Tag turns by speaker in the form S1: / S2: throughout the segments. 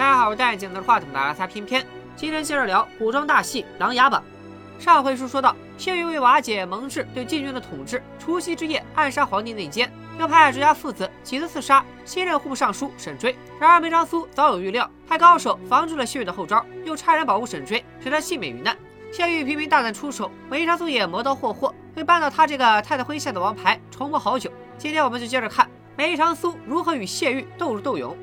S1: 大家好，我是戴眼镜拿着话筒的阿萨偏偏。今天接着聊古装大戏《琅琊榜》。上回书说到，谢玉为瓦解蒙挚对禁军的统治，除夕之夜暗杀皇帝内奸，又派朱家父子几次刺杀新任户部尚书沈追。然而梅长苏早有预料，派高手防住了谢玉的后招，又差人保护沈追，使他幸免于难。谢玉频频大胆出手，梅长苏也磨刀霍霍，为扳倒他这个太子麾下的王牌筹谋好久。今天我们就接着看梅长苏如何与谢玉斗智斗勇。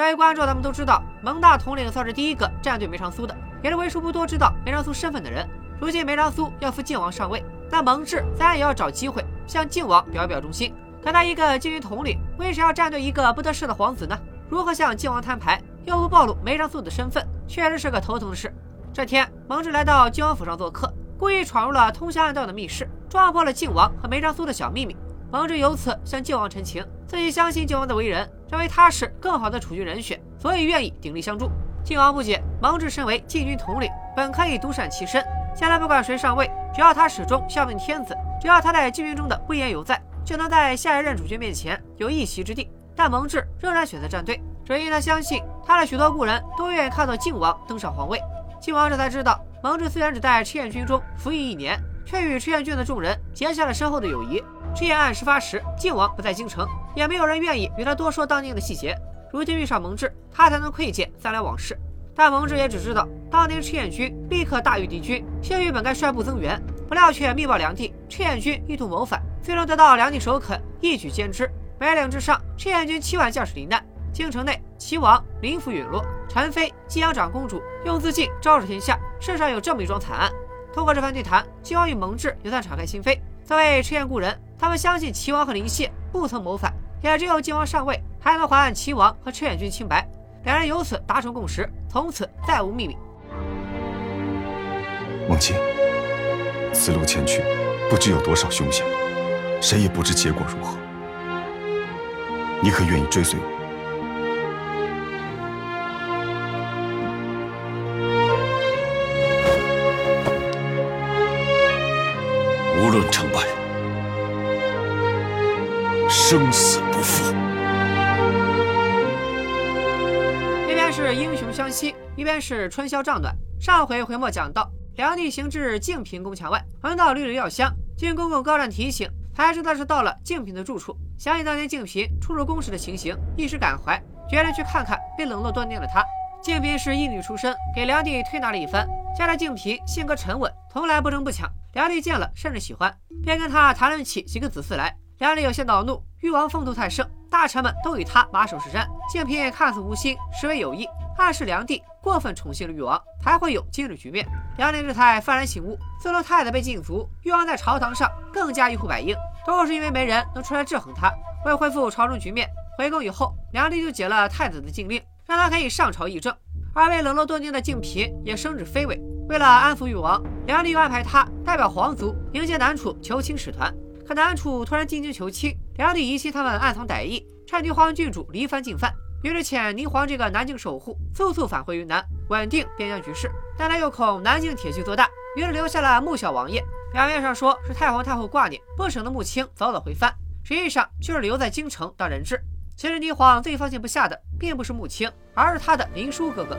S1: 作为观众，咱们都知道蒙大统领算是第一个站队梅长苏的，也是为数不多知道梅长苏身份的人。如今梅长苏要扶靖王上位，那蒙挚自然也要找机会向靖王表表忠心。可他一个禁军统领，为啥要站队一个不得势的皇子呢？如何向靖王摊牌，又不暴露梅长苏的身份，确实是个头疼的事。这天，蒙挚来到靖王府上做客，故意闯入了通向暗道的密室，撞破了靖王和梅长苏的小秘密。蒙挚由此向靖王陈情，自己相信靖王的为人。认为他是更好的储君人选，所以愿意鼎力相助。靖王不解，蒙挚身为禁军统领，本可以独善其身，将来不管谁上位，只要他始终效命天子，只要他在禁军中的威严犹在，就能在下一任主君面前有一席之地。但蒙挚仍然选择站队，只因他相信他的许多故人都愿意看到靖王登上皇位。靖王这才知道，蒙挚虽然只在赤焰军中服役一年，却与赤焰军的众人结下了深厚的友谊。赤焰案事发时，靖王不在京城。也没有人愿意与他多说当年的细节。如今遇上蒙挚，他才能窥见三两往事。但蒙挚也只知道，当年赤焰军立刻大于敌军，谢玉本该率部增援，不料却密报梁帝，赤焰军意图谋反，最终得到梁帝首肯，一举歼之。白岭之上，赤焰军七万将士罹难；京城内，齐王林府陨落，陈妃、晋阳长公主用自尽昭示天下，世上有这么一桩惨案。通过这番对谈，靖王与蒙挚也算敞开心扉。作为赤焰故人，他们相信齐王和林谢不曾谋反。也只有晋王上位，才能还齐王和赤焰军清白。两人由此达成共识，从此再无秘密。
S2: 梦清，此路前去，不知有多少凶险，谁也不知结果如何。你可愿意追随我？
S3: 无论成败。生死不负。
S1: 一边是英雄相惜，一边是春宵帐暖。上回回末讲到，梁帝行至静嫔宫墙外，闻到绿缕药香，晋公公高湛提醒，才知道是到了静嫔的住处。想起当年静嫔出入宫时的情形，一时感怀，决定去看看被冷落多年的她。静嫔是义女出身，给梁帝推拿了一番。加上静嫔性格沉稳，从来不争不抢，梁帝见了甚是喜欢，便跟她谈论起几个子嗣来。梁帝有些恼怒，誉王风头太盛，大臣们都与他马首是瞻。静嫔看似无心，实为有意，暗示梁帝过分宠幸了誉王，才会有今日局面。梁帝这才幡然醒悟，自从太子被禁足，誉王在朝堂上更加一呼百应，都是因为没人能出来制衡他。为恢复朝中局面，回宫以后，梁帝就解了太子的禁令，让他可以上朝议政。而被冷落多年的静嫔也升至妃位。为了安抚誉王，梁帝又安排他代表皇族迎接南楚求亲使团。可南楚突然进京求亲，两女疑心他们暗藏歹意，趁霓凰郡主离藩进犯，于是遣霓凰这个南境守护速速返回云南，稳定边疆局势。但他又恐南境铁骑做大，于是留下了穆小王爷。表面上说是太皇太后挂念，不省得穆青早早回藩，实际上就是留在京城当人质。其实霓凰最放心不下的，并不是穆青，而是他的林殊哥哥。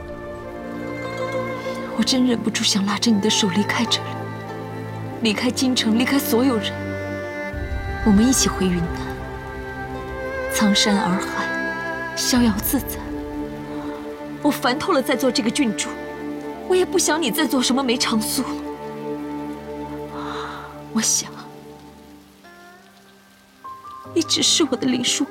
S4: 我真忍不住想拉着你的手离开这里，离开京城，离开所有人。我们一起回云南，苍山洱海，逍遥自在。我烦透了再做这个郡主，我也不想你再做什么梅长苏。我想，你只是我的林殊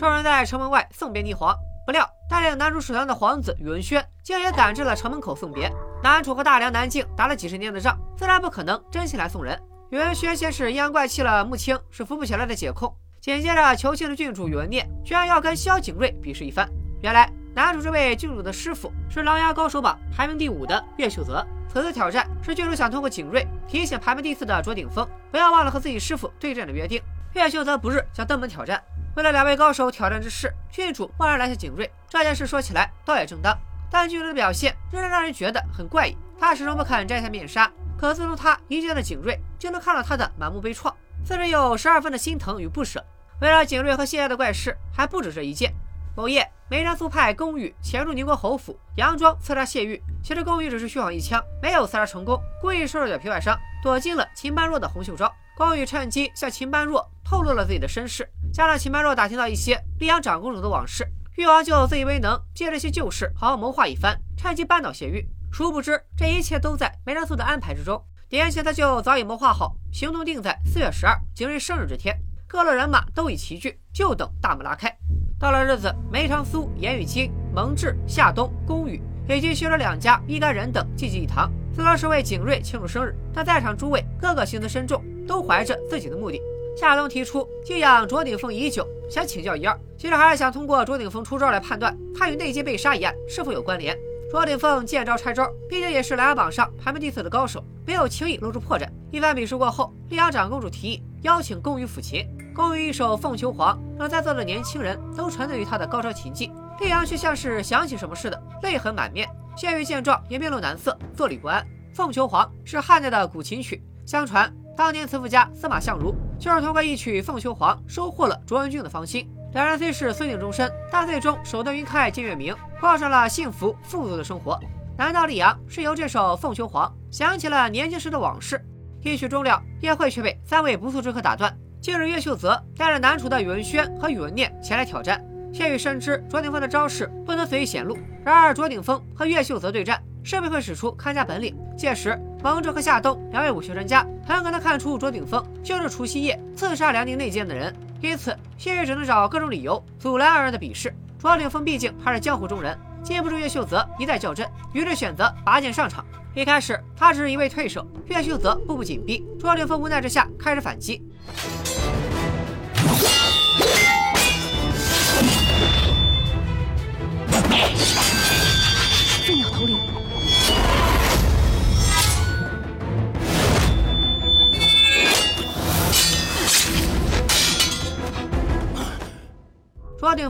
S4: 众人。
S1: 在城门外送别霓凰，不料带领男主使团的皇子宇文轩竟也赶至了城门口送别。男主和大梁、南境打了几十年的仗，自然不可能真心来送人。宇文轩先是阴阳怪气了穆青，是扶不起来的解控。紧接着求亲的郡主宇文念居然要跟萧景睿比试一番。原来男主这位郡主的师傅是琅琊高手榜排名第五的岳秀泽，此次挑战是郡主想通过景睿提醒排名第四的卓鼎峰，不要忘了和自己师傅对战的约定。岳秀泽不日想登门挑战，为了两位高手挑战之事，郡主贸然拦下景睿。这件事说起来倒也正当，但郡主的表现仍然让人觉得很怪异。他始终不肯摘下面纱，可自从他一见了景睿，就能看到他的满目悲怆，似是有十二分的心疼与不舍。为了景睿和谢家的怪事，还不止这一件。某夜，梅长苏派宫羽潜入宁国侯府，佯装刺杀谢玉。其实宫羽只是虚晃一枪，没有刺杀成功，故意受了点皮外伤，躲进了秦般若的红袖招。宫羽趁机向秦般若透露了自己的身世，加上秦般若打听到一些溧阳长公主的往事，玉王就自以为能借这些旧事好好谋划一番，趁机扳倒谢玉。殊不知，这一切都在梅长苏的安排之中。点起他就早已谋划好，行动定在四月十二，景睿生日这天。各路人马都已齐聚，就等大幕拉开。到了日子，梅长苏、严雨金、蒙挚、夏冬、宫羽以及薛者两家一干人等聚集一堂，虽说是为景睿庆祝生日，但在场诸位个个心思深重，都怀着自己的目的。夏冬提出敬仰卓鼎峰已久，想请教一二，其实还是想通过卓鼎峰出招来判断他与那劫被杀一案是否有关联。卓鼎峰见招拆招，毕竟也是琅琊榜上排名第四的高手，没有轻易露出破绽。一番比试过后，溧阳长公主提议邀请宫羽抚琴。宫羽一首《凤求凰》，让在座的年轻人都沉醉于他的高超琴技。溧阳却像是想起什么似的，泪痕满面。谢玉见状也面露难色，坐立不安。《凤求凰》是汉代的古琴曲，相传当年词赋家司马相如就是通过一曲《凤求凰》收获了卓文君的芳心。两人虽是私定终身，但最终手段云开见月明，过上了幸福富足的生活。难道李阳是由这首《凤求凰》想起了年轻时的往事？一曲终了，宴会却被三位不速之客打断。近日，岳秀泽带着南楚的宇文轩和宇文念前来挑战。谢宇深知卓鼎峰的招式不能随意显露，然而卓鼎峰和岳秀泽对战，势必会使出看家本领。届时，王哲和夏冬两位武学专家很可能看出卓鼎峰就是除夕夜刺杀梁宁内奸的人，因此谢玉只能找各种理由阻拦二人的比试。卓鼎峰毕竟还是江湖中人，禁不住岳秀泽一再较真，于是选择拔剑上场。一开始，他只是一味退守，岳秀泽步步紧逼，卓鼎峰无奈之下开始反击。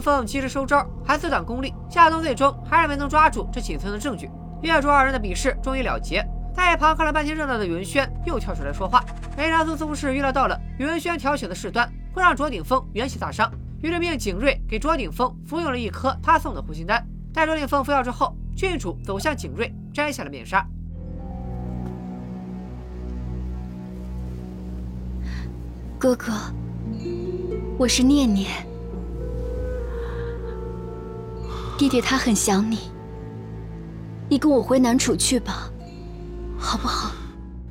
S1: 凤及时收招，还自断功力。夏冬最终还是没能抓住这仅存的证据。岳卓二人的比试终于了结。在一旁看了半天热闹的宇文轩又跳出来说话。梅长苏似乎是预料到了宇文轩挑起的事端会让卓鼎峰元气大伤，于是命景睿给卓鼎峰服用了一颗他送的护心丹。待卓鼎峰服药之后，郡主走向景睿，摘下了面纱。
S4: 哥哥，我是念念，弟弟他很想你，你跟我回南楚去吧，好不好？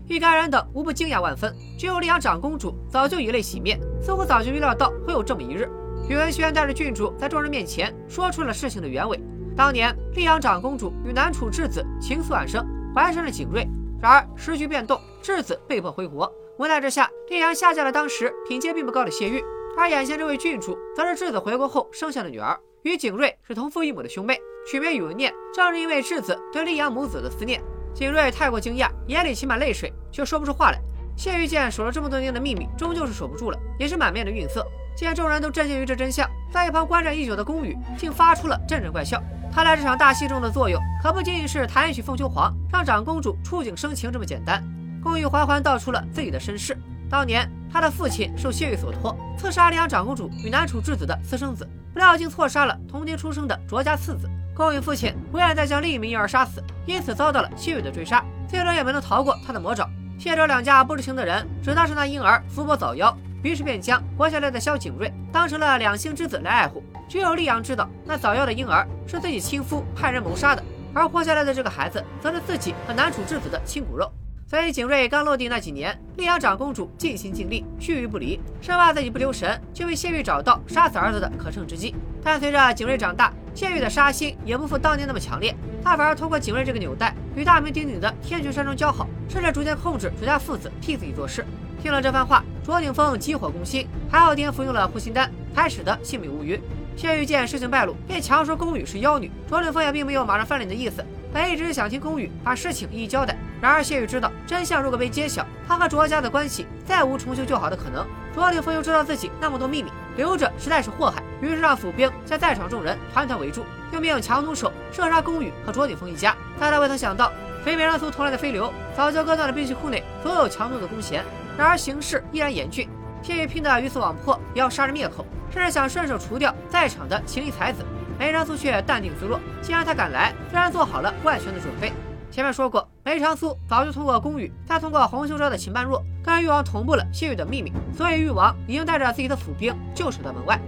S1: 一干人等无不惊讶万分，只有溧阳长公主早就以泪洗面，似乎早就预料到会有这么一日。宇文轩带着郡主在众人面前说出了事情的原委。当年溧阳长公主与南楚质子情愫暗生，怀上了景睿。然而时局变动，质子被迫回国。无奈之下，溧阳下嫁了当时品阶并不高的谢玉。而眼前这位郡主，则是质子回国后生下的女儿，与景睿是同父异母的兄妹，取名宇文念。正是因为质子对溧阳母子的思念，景睿太过惊讶，眼里噙满泪水，却说不出话来。谢玉见守了这么多年的秘密，终究是守不住了，也是满面的愠色。见众人都震惊于这真相，在一旁观战已久的宫羽竟发出了阵阵怪笑。他在这场大戏中的作用，可不仅仅是弹一曲《凤求凰》，让长公主触景生情这么简单。宫羽缓缓道出了自己的身世：当年他的父亲受谢玉所托，刺杀丽阳长公主与南楚质子的私生子，不料竟错杀了同年出生的卓家次子。宫羽父亲不愿再将另一名婴儿杀死，因此遭到了谢玉的追杀，最终也没能逃过他的魔爪。谢卓两家不知情的人，只当是那婴儿福薄早夭。于是便将活下来的萧景睿当成了两性之子来爱护。只有丽阳知道，那早夭的婴儿是自己亲夫派人谋杀的，而活下来的这个孩子，则是自己和南楚质子的亲骨肉。所以景睿刚落地那几年，溧阳长公主尽心尽力，须臾不离，生怕自己不留神就被谢玉找到杀死儿子的可乘之机。但随着景睿长大，谢玉的杀心也不复当年那么强烈，他反而通过景睿这个纽带，与大名鼎鼎的天泉山庄交好，甚至逐渐控制卓家父子替自己做事。听了这番话，卓鼎峰急火攻心，还好爹服用了护心丹，才使得性命无虞。谢玉见事情败露，便强说宫羽是妖女。卓鼎峰也并没有马上翻脸的意思，本一直想听宫羽把事情一一交代，然而谢玉知道真相如果被揭晓，他和卓家的关系再无重修旧好的可能。卓鼎峰又知道自己那么多秘密，留着实在是祸害，于是让府兵将在场众人团团围住，又命强弩手射杀宫羽和卓鼎峰一家。但他未曾想到，非美人族投来的飞流早就割断了兵器库内所有强弩的弓弦，然而形势依然严峻，谢玉拼得鱼死网破，也要杀人灭口，甚至想顺手除掉在场的青衣才子。梅长苏却淡定自若，既然他敢来，自然做好了万全的准备。前面说过，梅长苏早就通过宫羽，再通过洪秀昭的秦般若，跟誉王同步了谢玉的秘密，所以誉王已经带着自己的府兵就守在门外。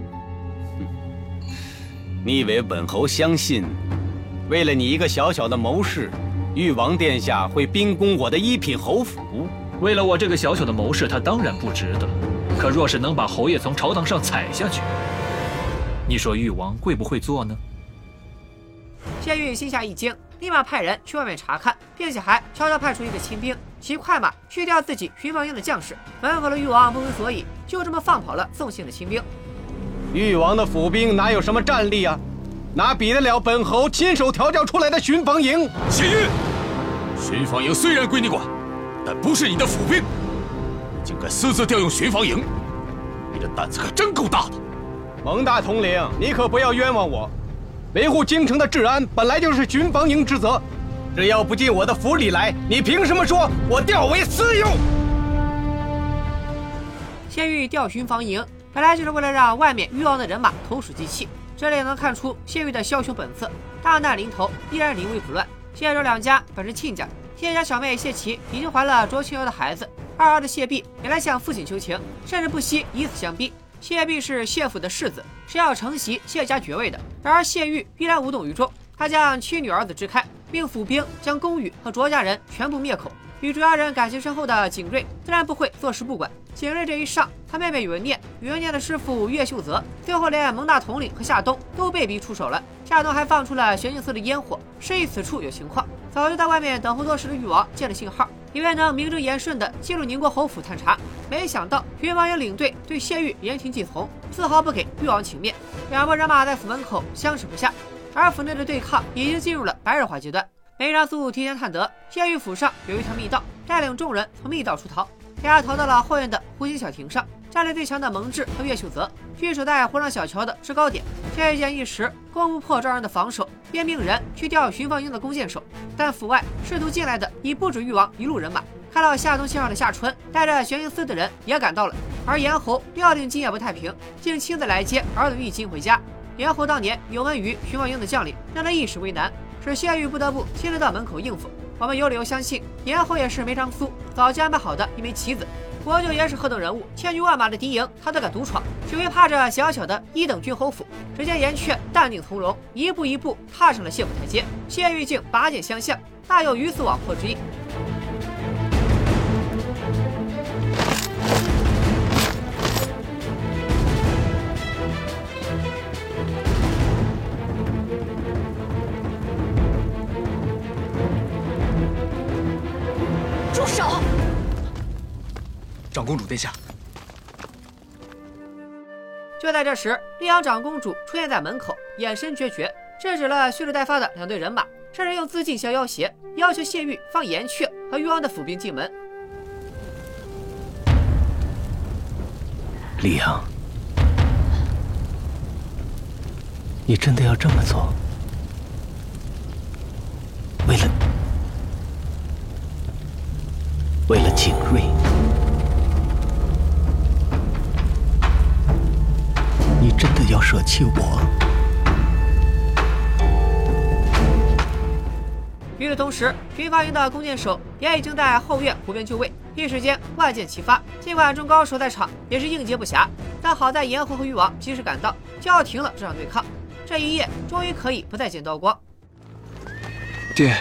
S5: 你以为本侯相信，为了你一个小小的谋士，誉王殿下会兵攻我的一品侯府？
S6: 为了我这个小小的谋士，他当然不值得。可若是能把侯爷从朝堂上踩下去，你说誉王会不会做呢？
S1: 谢玉心下一惊，立马派人去外面查看，并且还悄悄派出一个亲兵骑快马去掉自己巡防营的将士。门口的誉王不明所以，就这么放跑了送信的亲兵。
S5: 誉王的府兵哪有什么战力啊？哪比得了本侯亲手调教出来的巡防营？
S3: 谢玉，巡防营虽然归你管，但不是你的府兵，竟敢私自调用巡防营，你的胆子可真够大的！
S5: 蒙大统领，你可不要冤枉我！维护京城的治安本来就是巡防营之责，只要不进我的府里来，你凭什么说我调为私用？
S1: 谢玉调巡防营，本来就是为了让外面誉王的人马投鼠忌器。这里也能看出谢玉的枭雄本色，大难临头依然临危不乱。谢卓两家本是亲家，谢家小妹谢琪已经怀了卓清瑶的孩子，二儿的谢弼也来向父亲求情，甚至不惜以死相逼。谢弼是谢府的世子，是要承袭谢家爵位的。然而谢玉依然无动于衷，他将妻女儿子支开，并府兵将宫羽和卓家人全部灭口。与卓家人感情深厚的景睿自然不会坐视不管。景睿这一上，他妹妹宇文念、宇文念的师傅岳秀泽，最后连蒙大统领和夏冬都被逼出手了。夏冬还放出了玄镜寺的烟火，示意此处有情况。早就在外面等候多时的誉王接了信号。以为能名正言顺地进入宁国侯府探查，没想到巡防营领队对谢玉言听计从，丝毫不给誉王情面。两拨人马在府门口相持不下，而府内的对抗已经进入了白热化阶段。梅长苏提前探得谢玉府上有一条密道，带领众人从密道出逃。俩逃到了后院的湖心小亭上，战力最强的蒙挚和岳秀泽据守在湖上小桥的制高点。谢玉见一时攻不破赵人的防守，便命人去调巡防营的弓箭手。但府外试图进来的已不止誉王一路人马。看到夏冬信号的夏春带着玄英司的人也赶到了，而严侯料定今夜不太平，竟亲自来接儿子玉京回家。严侯当年有恩于巡防营的将领，让他一时为难，使谢玉不得不亲自到门口应付。我们有理由相信，严侯也是梅长苏早就安排好的一枚棋子。国舅爷是何等人物，千军万马的敌营他都敢独闯，只为怕这小小的一等军侯府。只见严雀淡定从容，一步一步踏上了谢府台阶。谢玉竟拔剑相向，大有鱼死网破之意。
S7: 长公主殿下，
S1: 就在这时，丽阳长公主出现在门口，眼神决绝，制止了蓄势待发的两队人马，甚至用自尽相要挟，要求谢玉放岩雀和誉王的府兵进门。
S8: 丽阳，你真的要这么做？为了为了景睿，真的要舍弃我？
S1: 与此同时，巡防营的弓箭手也已经在后院湖边就位，一时间万箭齐发。尽管众高手在场，也是应接不暇。但好在严侯和誉王及时赶到，叫停了这场对抗。这一夜终于可以不再见刀光。
S7: 爹，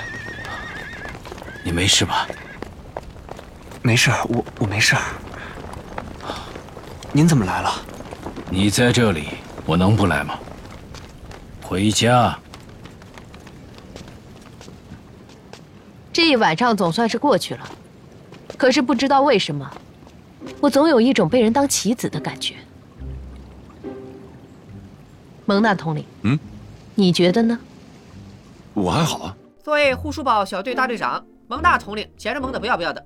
S8: 你没事吧？
S7: 没事，我我没事。您怎么来了？
S3: 你在这里，我能不来吗？回家。
S9: 这一晚上总算是过去了，可是不知道为什么，我总有一种被人当棋子的感觉。蒙大统领，
S3: 嗯，
S9: 你觉得呢？
S3: 我还好啊。
S1: 作为护书堡小队大队长，蒙大统领简直萌的不要不要的。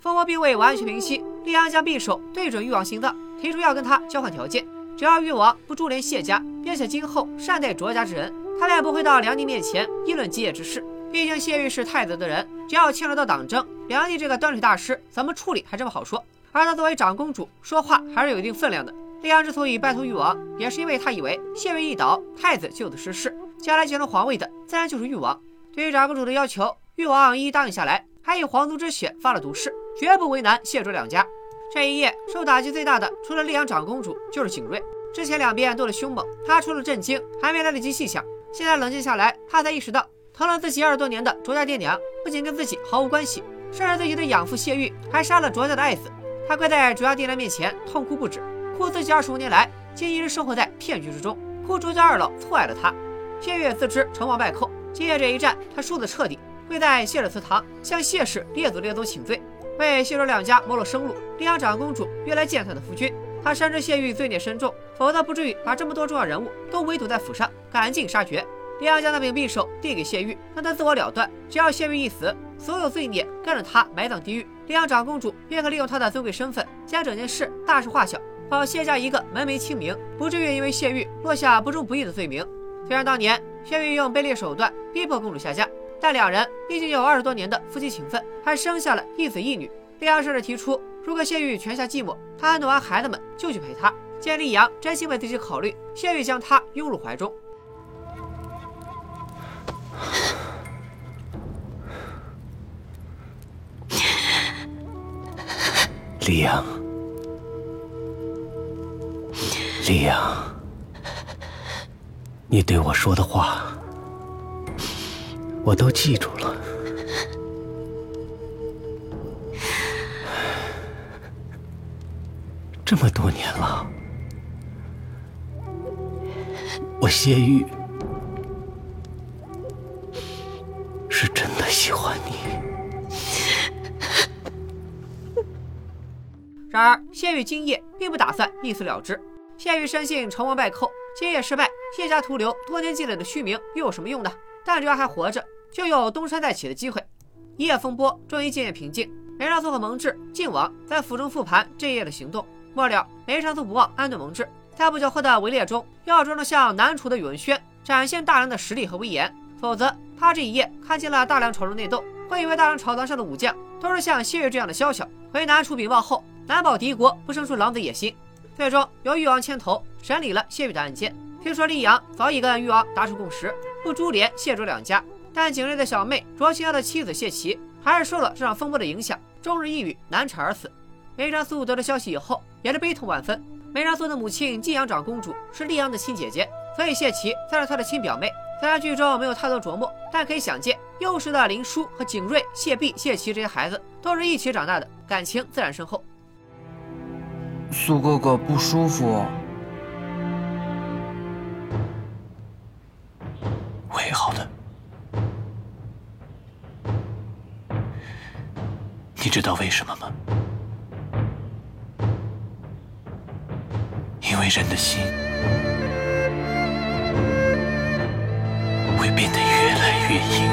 S1: 蜂窝并未完全平息，利安将匕首对准欲望心脏，提出要跟他交换条件：只要誉王不株连谢家，并且今后善待卓家之人，他便不会到梁帝面前议论基业之事。毕竟谢玉是太子的人，只要牵扯到党争，梁帝这个端水大师怎么处理还真不好说。而他作为长公主，说话还是有一定分量的。利昂之所以拜托誉王，也是因为他以为谢玉一倒，太子就此失势，将来继承皇位的自然就是誉王。对于长公主的要求，誉王一一答应下来，还以皇族之血发了毒誓，绝不为难谢卓两家。这一夜受打击最大的，除了利昂长公主，就是景睿。之前两边斗得凶猛，他除了震惊，还没来得及细想。现在冷静下来，他才意识到，疼了自己二十多年的卓家爹娘，不仅跟自己毫无关系，甚至自己的养父谢玉还杀了卓家的爱子。他跪在卓家爹娘面前痛哭不止。哭自己二十五年来竟一直生活在骗局之中，哭卓家二老错爱了他。谢月自知成王败寇，今夜这一战他输得彻底，跪在谢氏祠堂向谢氏列祖列宗请罪，为谢卓两家谋了生路。丽阳长公主约来见他的夫君，他深知谢玉罪孽深重，否则不至于把这么多重要人物都围堵在府上，赶尽杀绝。丽阳将那柄匕首递给谢玉，让他自我了断，只要谢玉一死，所有罪孽跟着他埋葬地狱。丽阳长公主便可利用她的尊贵身份，将整件事大事化小。保谢家一个门楣清明，不至于因为谢玉落下不忠不义的罪名。虽然当年谢玉用卑劣手段逼迫公主下嫁，但两人毕竟有二十多年的夫妻情分，还生下了一子一女。利阳甚至提出，如果谢玉泉下寂寞，他安顿完孩子们就去陪她。见利阳真心为自己考虑，谢玉将他拥入怀中。
S8: 李阳。李阳，你对我说的话，我都记住了。这么多年了，我谢玉是真的喜欢你。
S1: 然而，谢玉今夜并不打算一死了之。谢玉深信成王败寇，今夜失败，谢家徒留多年积累的虚名又有什么用呢？但只要还活着，就有东山再起的机会。一夜风波终于渐渐平静，梅长苏和蒙挚、靖王在府中复盘这一夜的行动。末了，梅长苏不忘安顿蒙挚，在不久后的围猎中，要装得像南楚的宇文轩，展现大梁的实力和威严。否则，他这一夜看见了大梁朝中内斗，会以为大梁朝堂上的武将都是像谢玉这样的宵小。回南楚禀报后，难保敌国不生出狼子野心。最终由誉王牵头审理了谢玉的案件。听说溧阳早已跟誉王达成共识，不株连谢卓两家。但景睿的小妹卓清瑶的妻子谢琪还是受了这场风波的影响，终日抑郁难产而死。梅长苏得到消息以后也是悲痛万分。梅长苏的母亲晋阳长公主是溧阳的亲姐姐，所以谢琪算是她的亲表妹。虽然剧中没有太多琢磨，但可以想见，幼时的林殊和景睿、谢弼、谢琪这些孩子都是一起长大的，感情自然深厚。
S10: 苏哥哥不舒服，
S8: 知道为什么吗？因为人的心会变得越来越硬。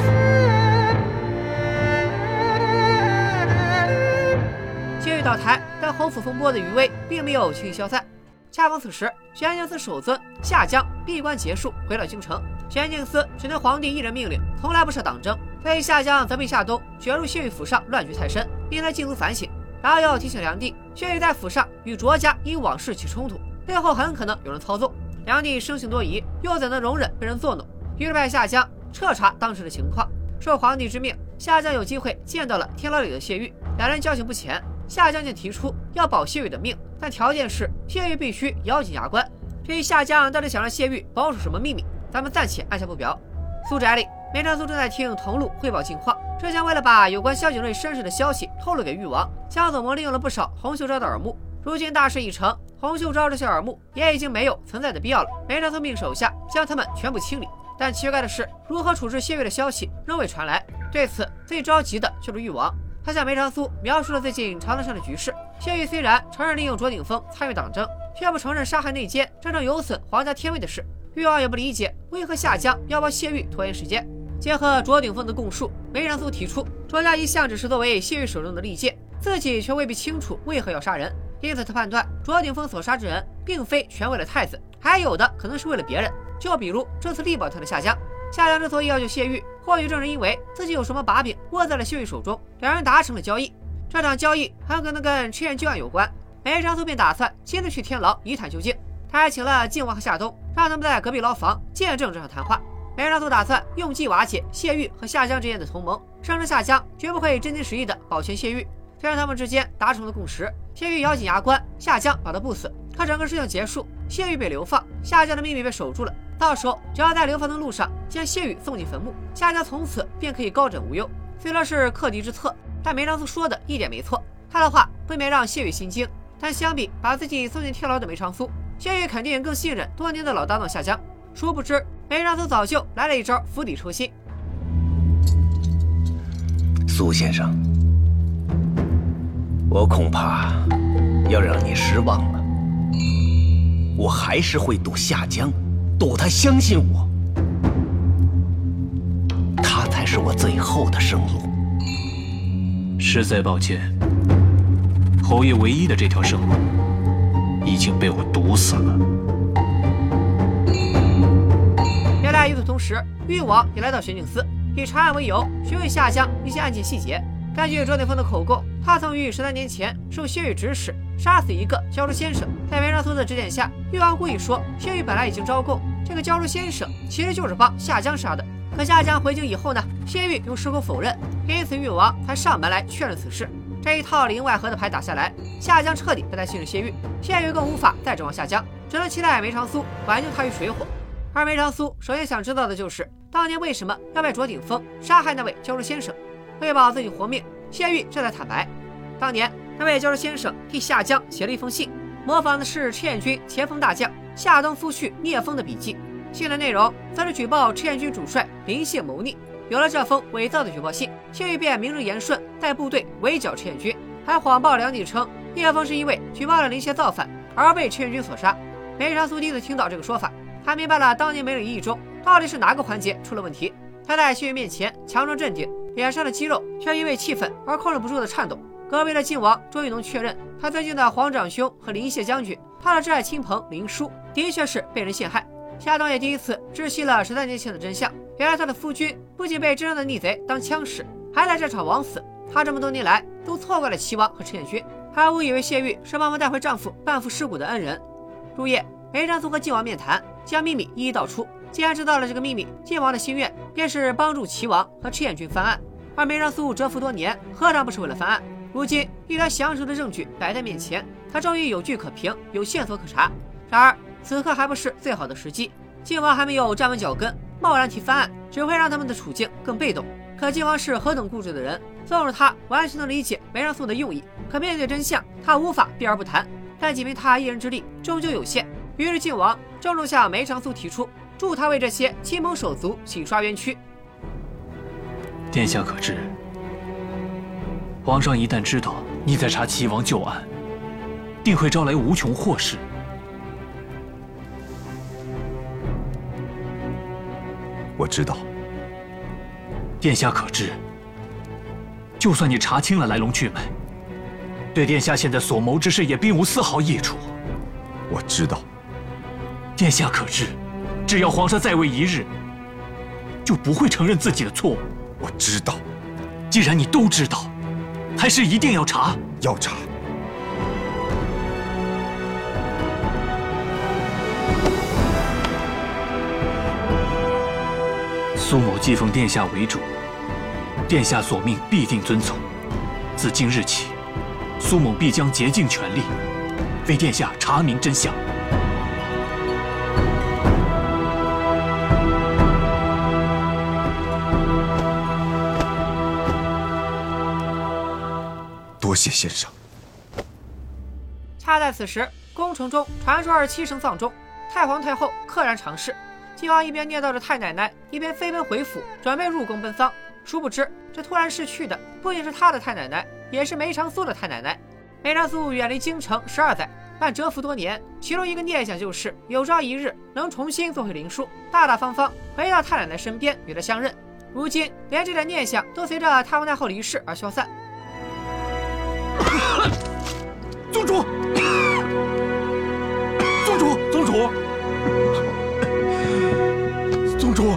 S1: 倒台，但侯府风波的余威并没有轻易消散。恰逢此时，玄镜司首尊夏江闭关结束，回了京城。玄镜司只能皇帝一人命令，从来不设党争。被夏江责备夏冬卷入谢玉府上乱局太深，令他禁足反省。然后又提醒梁帝，谢玉在府上与卓家因往事起冲突，背后很可能有人操纵。梁帝生性多疑，又怎能容忍被人作弄？于是派夏江彻查当时的情况。受皇帝之命，夏江有机会见到了天牢里的谢玉，两人交情不浅。夏将竟提出要保谢玉的命，但条件是谢玉必须咬紧牙关。至于夏江到底想让谢玉保守什么秘密，咱们暂且按下不表。苏宅里，梅长苏正在听桐路汇报近况。之前为了把有关萧景睿身世的消息透露给誉王，江总盟利用了不少洪秀昭的耳目。如今大事已成，洪秀昭这些耳目也已经没有存在的必要了。梅长苏命手下将他们全部清理。但奇怪的是，如何处置谢玉的消息仍未传来。对此，最着急的就是誉王。他向梅长苏描述了最近朝堂上的局势。谢玉虽然承认利用卓鼎峰参与党争，却不承认杀害内奸真正有损皇家天位的事。誉王也不理解为何夏江要帮谢玉拖延时间。结合卓鼎峰的供述，梅长苏提出，卓家一向只是作为谢玉手中的利剑，自己却未必清楚为何要杀人，因此他判断卓鼎峰所杀之人，并非全为了太子，还有的可能是为了别人。就比如这次力保他的夏江，夏江之所以要救谢玉，或许正是因为自己有什么把柄握在了谢玉手中，两人达成了交易。这场交易很可能跟赤焰旧案有关，梅长苏便打算亲自去天牢一探究竟。他还请了靖王和夏冬，让他们在隔壁牢房见证这场谈话。梅长苏打算用计瓦解谢玉和夏江之间的同盟，声称夏江绝不会真心实意的保全谢玉。虽然他们之间达成了共识，谢玉咬紧牙关，夏江保他不死。可整个事情结束，谢玉被流放，夏江的秘密被守住了。到时候只要在流放的路上将谢玉送进坟墓，夏江从此便可以高枕无忧。虽说是克敌之策。但梅长苏说的一点没错，他的话未免让谢玉心惊。但相比把自己送进天牢的梅长苏，谢玉肯定更信任多年的老搭档夏江。殊不知，梅长苏早就来了一招釜底抽薪。
S11: 苏先生，我恐怕要让你失望了。我还是会赌夏江，赌他相信我，他才是我最后的生路。
S6: 实在抱歉，侯爷唯一的这条生路已经被我堵死了。
S1: 与此同时，誉王也来到玄镜司，以查案为由询问夏江一些案件细节。根据卓鼎峰的口供，他曾于十三年前受谢玉指使杀死一个教书先生。在梅长苏的指点下，誉王故意说谢玉本来已经招供，这个教书先生其实就是帮夏江杀的。可夏江回京以后呢，谢玉又矢口否认，因此誉王才上门来确认此事。这一套里应外合的牌打下来，夏江彻底不再信任谢玉，谢玉更无法再指望夏江，只能期待梅长苏挽救他于水火。而梅长苏首先想知道的就是当年为什么要拜卓鼎峰杀害那位教书先生。为保自己活命，谢玉这才坦白，当年那位教书先生替夏江写了一封信，模仿的是赤焰军前锋大将夏登夫婿聂风的笔记。信的内容则是举报赤焰军主帅林谢谋逆。有了这封伪造的举报信，谢玉便名正言顺带部队围剿赤焰军，还谎报梁帝称聂风是因为举报了林谢造反而被赤焰军所杀。梅长苏第一次听到这个说法，他明白了当年梅里一役中到底是哪个环节出了问题。他在谢玉面前强装镇定，脸上的肌肉却因为气愤而控制不住的颤抖。隔壁的靖王终于能确认，他尊敬的皇长兄和林谢将军，他的挚爱亲朋林殊，的确是被人陷害。夏冬也第一次知悉了十三年前的真相。原来他的夫君不仅被真正的逆贼当枪使，还在这场枉死。他这么多年来都错怪了齐王和赤焰军，还误以为谢玉是帮忙带回丈夫半副尸骨的恩人。入夜，梅长苏和晋王面谈，将秘密一一道出。既然知道了这个秘密，晋王的心愿便是帮助齐王和赤焰军翻案。而梅长苏蛰伏多年，何尝不是为了翻案？如今一条详实的证据摆在面前，他终于有据可凭，有线索可查。然而。此刻还不是最好的时机，靖王还没有站稳脚跟，贸然提翻案，只会让他们的处境更被动。可靖王是何等固执的人，纵使他完全能理解梅长苏的用意，可面对真相，他无法避而不谈。但仅凭他一人之力，终究有限。于是晋王郑重向梅长苏提出，助他为这些亲朋手足洗刷冤屈。
S6: 殿下可知，皇上一旦知道你在查齐王旧案，定会招来无穷祸事。
S2: 我知道，
S6: 殿下可知？就算你查清了来龙去脉，对殿下现在所谋之事也并无丝毫益处。
S2: 我知道，
S6: 殿下可知？只要皇上在位一日，就不会承认自己的错误。
S2: 我知道，
S6: 既然你都知道，还是一定要查？
S2: 要查。
S6: 苏某既奉殿下为主，殿下所命必定遵从。自今日起，苏某必将竭尽全力，为殿下查明真相。
S2: 先生。
S1: 恰在此时，宫城中传出二十七声丧钟，太皇太后溘然长逝。晋王一边念叨着太奶奶，一边飞奔回府，准备入宫奔丧。殊不知，这突然逝去的不仅是他的太奶奶，也是梅长苏的太奶奶。梅长苏远离京城十二载，但蛰伏多年，其中一个念想就是有朝一日能重新做回灵书，大大方方回到太奶奶身边与她相认。如今连这点念想都随着太皇太后离世而消散。
S3: 宗主，宗主，宗主，宗主。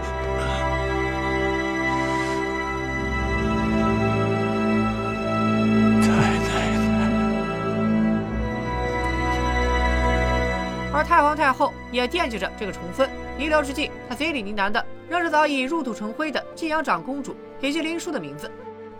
S1: 而太皇太后也惦记着这个重孙，弥留之际，她嘴里呢喃的仍是早已入土成灰的晋阳长公主以及林殊的名字。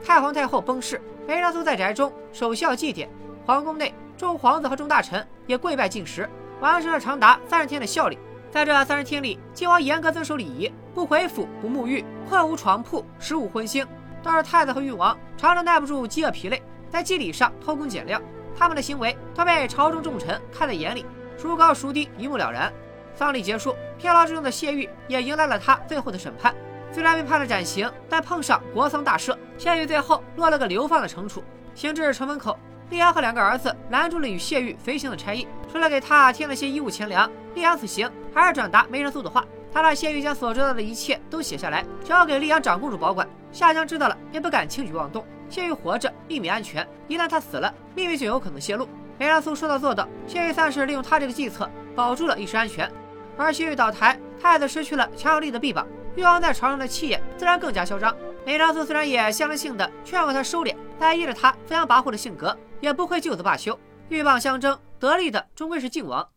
S1: 太皇太后崩逝，梅长苏在宅中守孝祭典，皇宫内众皇子和众大臣也跪拜进食，完成了长达三十天的孝礼。在这三十天里，晋王严格遵守礼仪，不回府，不沐浴，困无床铺，食无荤腥。倒是太子和誉王常常耐不住饥饿疲累，在祭礼上偷工减料，他们的行为都被朝中重臣看在眼里。孰高孰低，一目了然。丧礼结束，飘牢之中的谢玉也迎来了他最后的审判。虽然被判了斩刑，但碰上国丧大赦，谢玉最后落了个流放的惩处。行至城门口，丽阳和两个儿子拦住了与谢玉随行的差役，除了给他添了些衣物钱粮，丽阳此行还是转达梅长苏的话。他让谢玉将所知道的一切都写下来，交给丽阳长公主保管。夏江知道了，也不敢轻举妄动。谢玉活着，秘密安全；一旦他死了，秘密就有可能泄露。梅长苏说到做到，谢玉算是利用他这个计策保住了一时安全。而谢玉倒台，太子失去了强有力的臂膀，誉王在朝上的气焰自然更加嚣张。梅长苏虽然也象征性的劝过他收敛，但依着他飞扬跋扈的性格，也不会就此罢休。鹬蚌相争，得利的终归是靖王。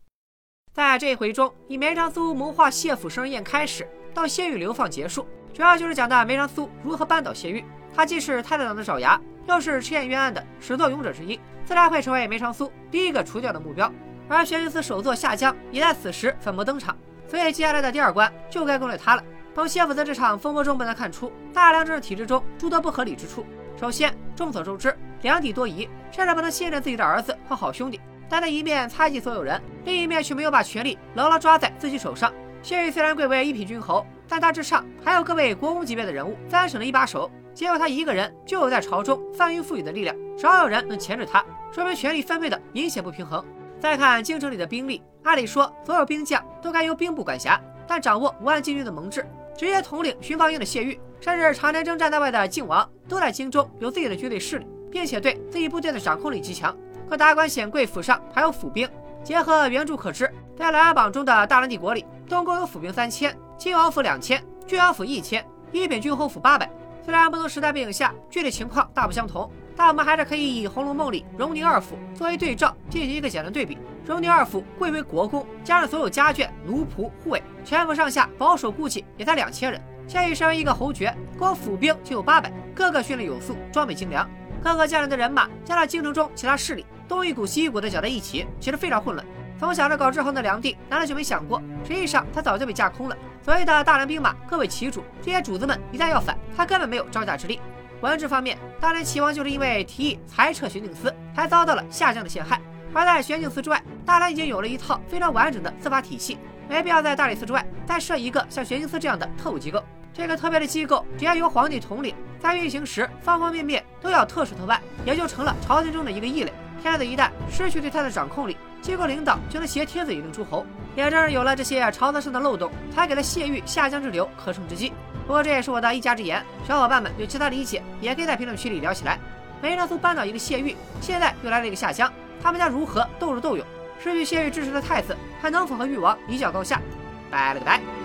S1: 在这一回中，以梅长苏谋划谢府生日宴开始，到谢玉流放结束，主要就是讲的梅长苏如何扳倒谢玉。他既是太子党的爪牙，又是赤焰冤案的始作俑者之一。自然会成为梅长苏第一个除掉的目标，而玄云寺首座夏江也在此时粉墨登场，所以接下来的第二关就该攻略他了。从谢府在这场风波中不难看出，大梁政治体制中诸多不合理之处。首先，众所周知，梁帝多疑，甚至不能信任自己的儿子和好兄弟，但他一面猜忌所有人，另一面却没有把权力牢牢抓在自己手上。谢玉虽然贵为一品君侯，但大致上还有各位国公级别的人物三省的一把手。结果他一个人就有在朝中翻云覆雨的力量，少有人能钳制他，说明权力分配的明显不平衡。再看京城里的兵力，按理说所有兵将都该由兵部管辖，但掌握五万禁军的蒙挚，直接统领巡防营的谢玉，甚至常年征战在外的靖王，都在京中有自己的军队势力，并且对自己部队的掌控力极强。可达官显贵府上还有府兵，结合原著可知，在琅琊榜中的大梁帝国里，东宫有府兵三千，靖王府两千，郡王府一千，一品郡侯府八百。虽然不同时代背景下具体情况大不相同，但我们还是可以以《红楼梦》里荣宁二府作为对照，进行一个简单对比。荣宁二府贵为国公，加上所有家眷、奴仆、护卫，全府上下保守估计也才两千人。谢玉身为一个侯爵，光府兵就有八百，个个训练有素，装备精良。各个将领的人马加上京城中其他势力，东一股西一股的搅在一起，其实非常混乱。从小着搞制衡的梁帝，难道就没想过，实际上他早就被架空了？所谓的大梁兵马各为其主，这些主子们一旦要反，他根本没有招架之力。文治方面，大梁齐王就是因为提议裁撤玄镜司，才遭到了下降的陷害。而在玄镜司之外，大梁已经有了一套非常完整的司法体系，没必要在大理寺之外再设一个像玄镜司这样的特务机构。这个特别的机构只要由皇帝统领，在运行时方方面面都要特事特办，也就成了朝廷中的一个异类。天子一旦失去对他的掌控力，机构领导就能挟天子以令诸侯。也正是有了这些朝堂上的漏洞，才给了谢玉下江之流可乘之机。不过这也是我的一家之言，小伙伴们有其他理解，也可以在评论区里聊起来。梅长苏扳倒一个谢玉，现在又来了一个下江，他们将如何斗智斗勇？失去谢玉支持的太子，还能否和誉王一较高下？拜了个拜。